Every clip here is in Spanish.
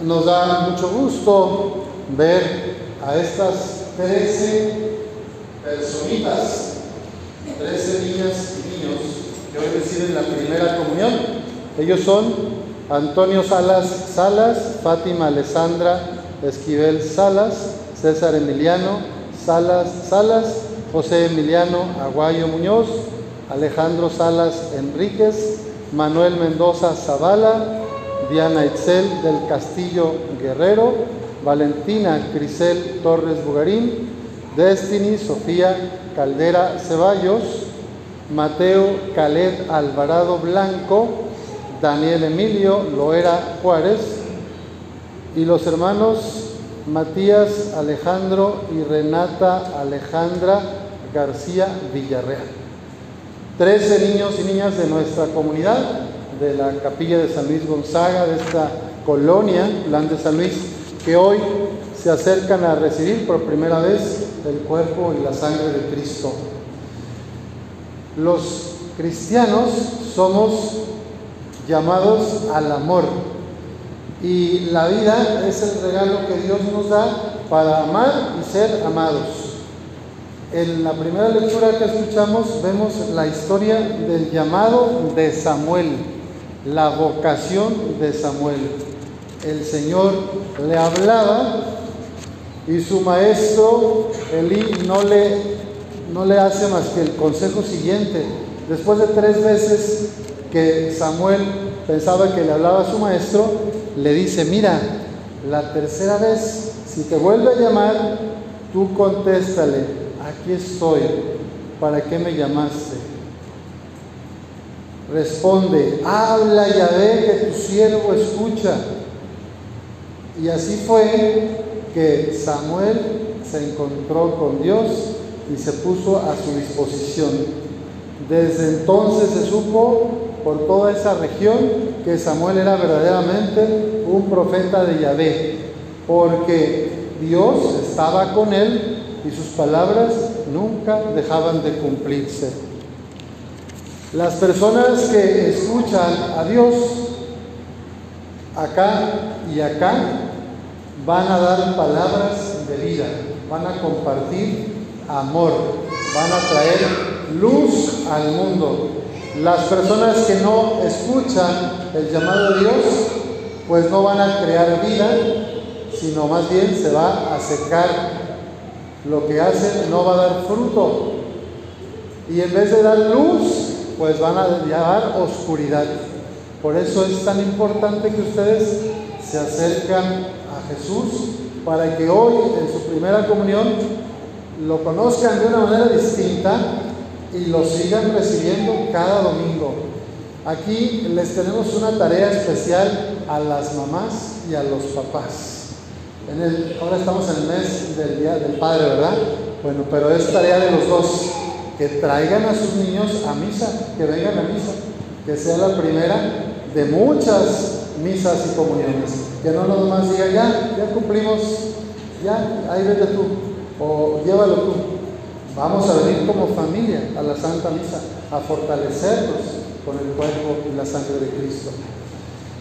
Nos da mucho gusto ver a estas 13 personitas, 13 niñas y niños que hoy reciben la primera comunión. Ellos son Antonio Salas Salas, Fátima Alessandra Esquivel Salas, César Emiliano Salas Salas, José Emiliano Aguayo Muñoz, Alejandro Salas Enríquez, Manuel Mendoza Zavala, Diana Itzel del Castillo Guerrero, Valentina Crisel Torres Bugarín, Destiny Sofía Caldera Ceballos, Mateo Caled Alvarado Blanco, Daniel Emilio Loera Juárez y los hermanos Matías Alejandro y Renata Alejandra García Villarreal. Trece niños y niñas de nuestra comunidad, de la capilla de San Luis Gonzaga, de esta colonia, Plan de San Luis, que hoy se acercan a recibir por primera vez el cuerpo y la sangre de Cristo. Los cristianos somos llamados al amor y la vida es el regalo que Dios nos da para amar y ser amados. En la primera lectura que escuchamos vemos la historia del llamado de Samuel, la vocación de Samuel. El Señor le hablaba y su maestro Elí no le, no le hace más que el consejo siguiente. Después de tres veces que Samuel pensaba que le hablaba a su maestro, le dice, mira, la tercera vez, si te vuelve a llamar, tú contéstale, aquí estoy, ¿para qué me llamaste? Responde, habla ve que tu siervo escucha. Y así fue que Samuel se encontró con Dios y se puso a su disposición. Desde entonces se supo por toda esa región que Samuel era verdaderamente un profeta de Yahvé, porque Dios estaba con él y sus palabras nunca dejaban de cumplirse. Las personas que escuchan a Dios acá y acá van a dar palabras de vida, van a compartir amor, van a traer luz al mundo. Las personas que no escuchan el llamado de Dios, pues no van a crear vida, sino más bien se va a secar. Lo que hacen no va a dar fruto. Y en vez de dar luz, pues van a llevar oscuridad. Por eso es tan importante que ustedes se acercan a Jesús para que hoy en su primera comunión lo conozcan de una manera distinta y lo sigan recibiendo cada domingo. Aquí les tenemos una tarea especial a las mamás y a los papás. En el, ahora estamos en el mes del Día del Padre, ¿verdad? Bueno, pero es tarea de los dos, que traigan a sus niños a misa, que vengan a misa, que sea la primera de muchas misas y comuniones. Que no nomás diga, ya, ya cumplimos, ya, ahí vete tú, o llévalo tú. Vamos a venir como familia a la Santa Misa, a fortalecernos con el cuerpo y la sangre de Cristo.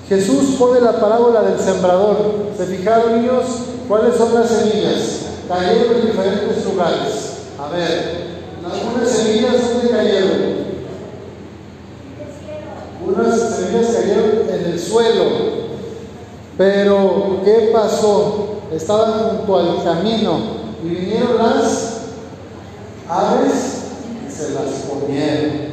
Jesús pone la parábola del sembrador. ¿Se fijaron niños cuáles son las semillas? Cayeron en diferentes lugares. A ver, algunas semillas ¿dónde cayeron? Unas semillas cayeron en el suelo. Pero, ¿qué pasó? Estaban junto al camino y vinieron las aves y se las comieron.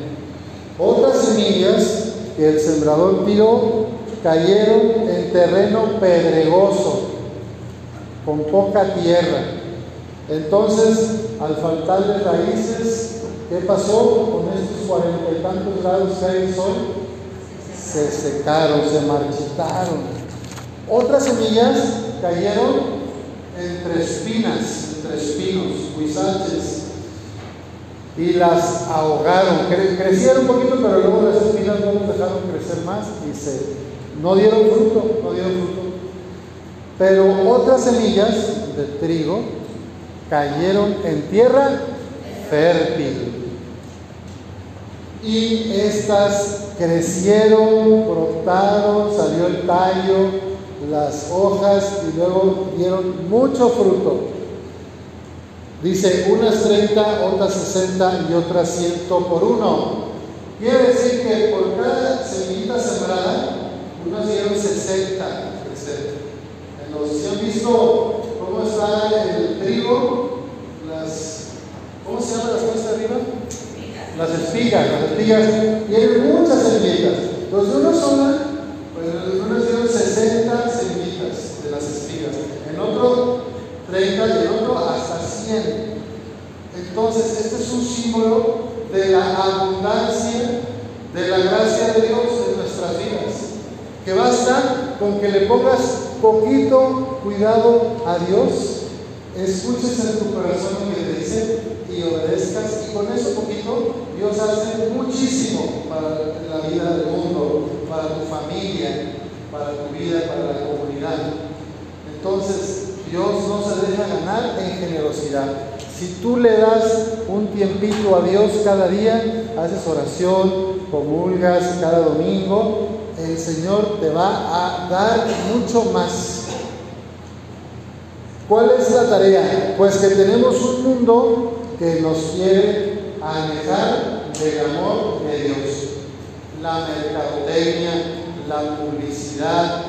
Otras semillas que el sembrador tiró cayeron en terreno pedregoso, con poca tierra. Entonces, al faltarle raíces, ¿qué pasó con estos cuarenta y tantos grados que hay sol? Se secaron, se marchitaron. Otras semillas cayeron entre espinas, entre espinos, huizaches, y las ahogaron. crecieron un poquito, pero luego las espinas no los dejaron crecer más y se no dieron fruto, no dieron fruto. Pero otras semillas de trigo cayeron en tierra fértil. Y estas crecieron, brotaron, salió el tallo, las hojas y luego dieron mucho fruto. Dice, unas 30, otras 60 y otras 100 por uno. Quiere decir que por cada semillita sembrada, unos dieron 60 crecer. ¿Si han visto cómo está el trigo? Las, ¿Cómo se llaman las cosas arriba? Las espigas. Las espigas tienen muchas semillitas. Entonces, una sola, pues unos dieron 60 semillitas de las espigas. En otro, 30 y en otro hasta 100. Entonces, este es un símbolo de la abundancia de la gracia de Dios en nuestras vidas. Que basta con que le pongas poquito cuidado a Dios, escuches en tu corazón lo que te dice y obedezcas. Y con eso poquito, Dios hace muchísimo para la vida del mundo, para tu familia, para tu vida, para la comunidad. Entonces, Dios no se deja ganar en generosidad. Si tú le das un tiempito a Dios cada día, haces oración, comulgas cada domingo, el Señor te va a dar mucho más. ¿Cuál es la tarea? Pues que tenemos un mundo que nos quiere alejar del amor de Dios. La mercadotecnia, la publicidad,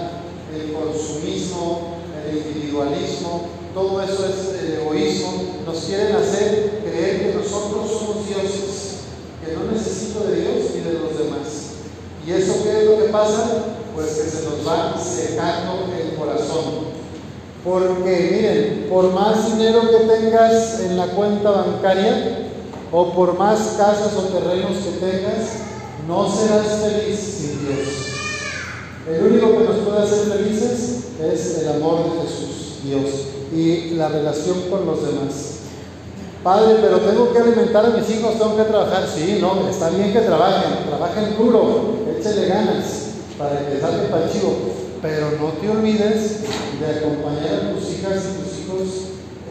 el consumismo, el individualismo, todo eso es el egoísmo, nos quieren hacer creer que nosotros somos dioses, que no necesito de Dios ni de los demás. ¿Y eso qué es lo que pasa? Pues que se nos va secando el corazón. Porque miren, por más dinero que tengas en la cuenta bancaria, o por más casas o terrenos que tengas, no serás feliz sin Dios. El único que nos puede hacer felices es el amor de Jesús, Dios y la relación con los demás. Padre, pero tengo que alimentar a mis hijos, tengo que trabajar. Sí, no, está bien que trabajen, trabajen duro, échele ganas para que salga para chivo. Pero no te olvides de acompañar a tus hijas y tus hijos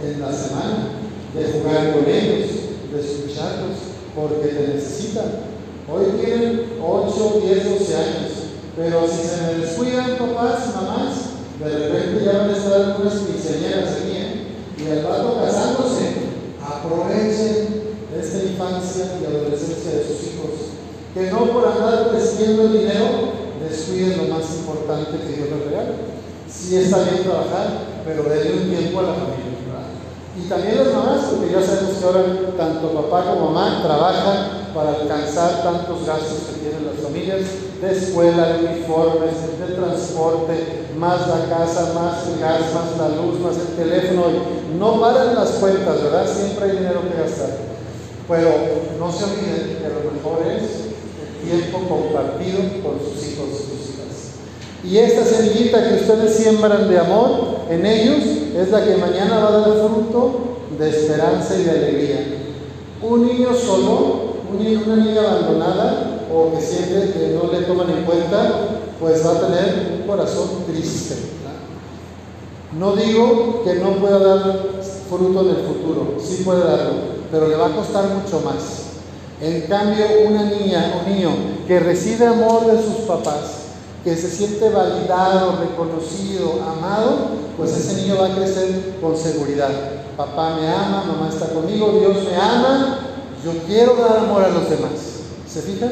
en la semana, de jugar con ellos, de escucharlos, porque te necesitan. Hoy tienen 8, 10, 12 años, pero si se me descuidan papás y mamás, de repente ya van a estar algunas quinceañeras aquí, ¿eh? Y al rato casándose, aprovechen esta infancia y adolescencia de sus hijos. Que no por andar creciendo el dinero descuiden lo más importante que Dios les regala. Sí está bien trabajar, pero denle un tiempo a la familia. Y también las mamás, porque ya sabemos que ahora tanto papá como mamá trabajan para alcanzar tantos gastos que tienen las familias, de escuela, de uniformes, de transporte, más la casa, más el gas, más la luz, más el teléfono. No paran las cuentas, ¿verdad? Siempre hay dinero que gastar. Pero no se olviden que lo mejor es tiempo compartido con sus hijos y sus hijas. Y esta semillita que ustedes siembran de amor en ellos es la que mañana va a dar fruto de esperanza y de alegría. Un niño solo una niña abandonada o que siente que no le toman en cuenta, pues va a tener un corazón triste. No digo que no pueda dar fruto en el futuro, sí puede darlo, pero le va a costar mucho más. En cambio, una niña o niño que recibe amor de sus papás, que se siente validado, reconocido, amado, pues ese niño va a crecer con seguridad. Papá me ama, mamá está conmigo, Dios me ama, yo quiero dar amor a los demás. ¿Se fijan?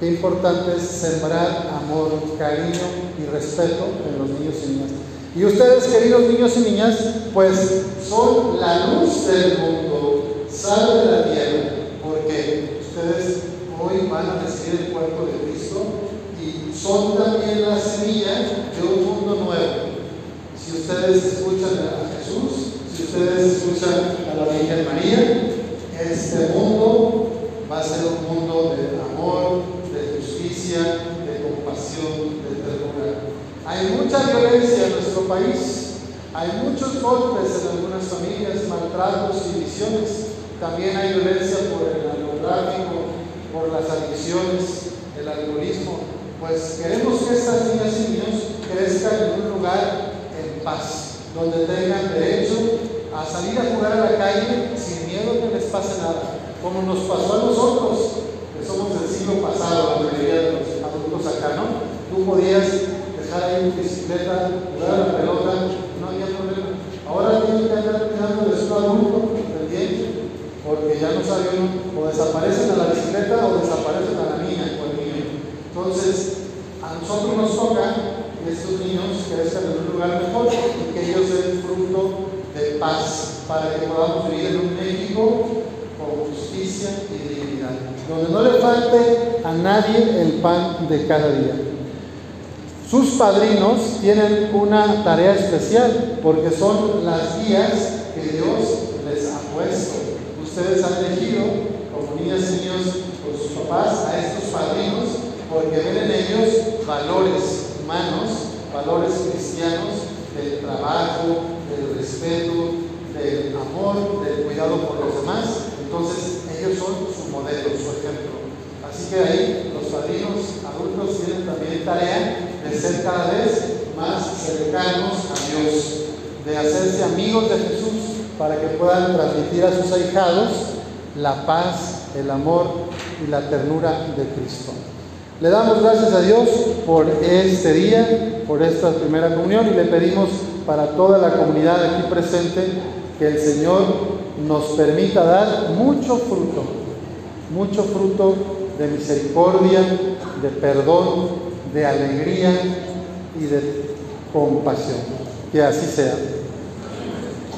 Qué importante es sembrar amor, cariño y respeto en los niños y niñas. Y ustedes, queridos niños y niñas, pues son la luz del mundo, sal de la tierra, hoy van a recibir el cuerpo de Cristo y son también la semilla de un mundo nuevo. Si ustedes escuchan a Jesús, si ustedes escuchan a la Virgen María, este mundo va a ser un mundo de amor, de justicia, de compasión, de ternura. Hay mucha violencia en nuestro país, hay muchos golpes en algunas familias, maltratos y visiones. También hay violencia por el narcotráfico, por las adicciones, el alcoholismo. Pues queremos que estas niñas y niños crezcan en un lugar en paz, donde tengan derecho a salir a jugar a la calle sin miedo que les pase nada, como nos pasó a nosotros, que somos del siglo pasado, la mayoría de los adultos acá, ¿no? Tú podías dejar ahí en bicicleta, jugar a la pelota, no había problema. Ahora tienen que andar cuidando de su adulto pendiente, porque o desaparecen a la bicicleta o desaparecen a la niña o el niño. Entonces, a nosotros nos toca que estos niños crezcan en un lugar mejor y que ellos den fruto de paz para que podamos vivir en un México con justicia y dignidad, donde no le falte a nadie el pan de cada día. Sus padrinos tienen una tarea especial porque son las guías que Dios les ha puesto. Ustedes han elegido como niñas y niños por sus papás a estos padrinos porque ven en ellos valores humanos, valores cristianos del trabajo, del respeto, del amor, del cuidado por los demás. Entonces ellos son su modelo, su ejemplo. Así que ahí los padrinos adultos tienen también tarea de ser cada vez más cercanos a Dios, de hacerse amigos de Jesús para que puedan transmitir a sus ahijados la paz, el amor y la ternura de Cristo. Le damos gracias a Dios por este día, por esta primera comunión y le pedimos para toda la comunidad aquí presente que el Señor nos permita dar mucho fruto, mucho fruto de misericordia, de perdón, de alegría y de compasión. Que así sea.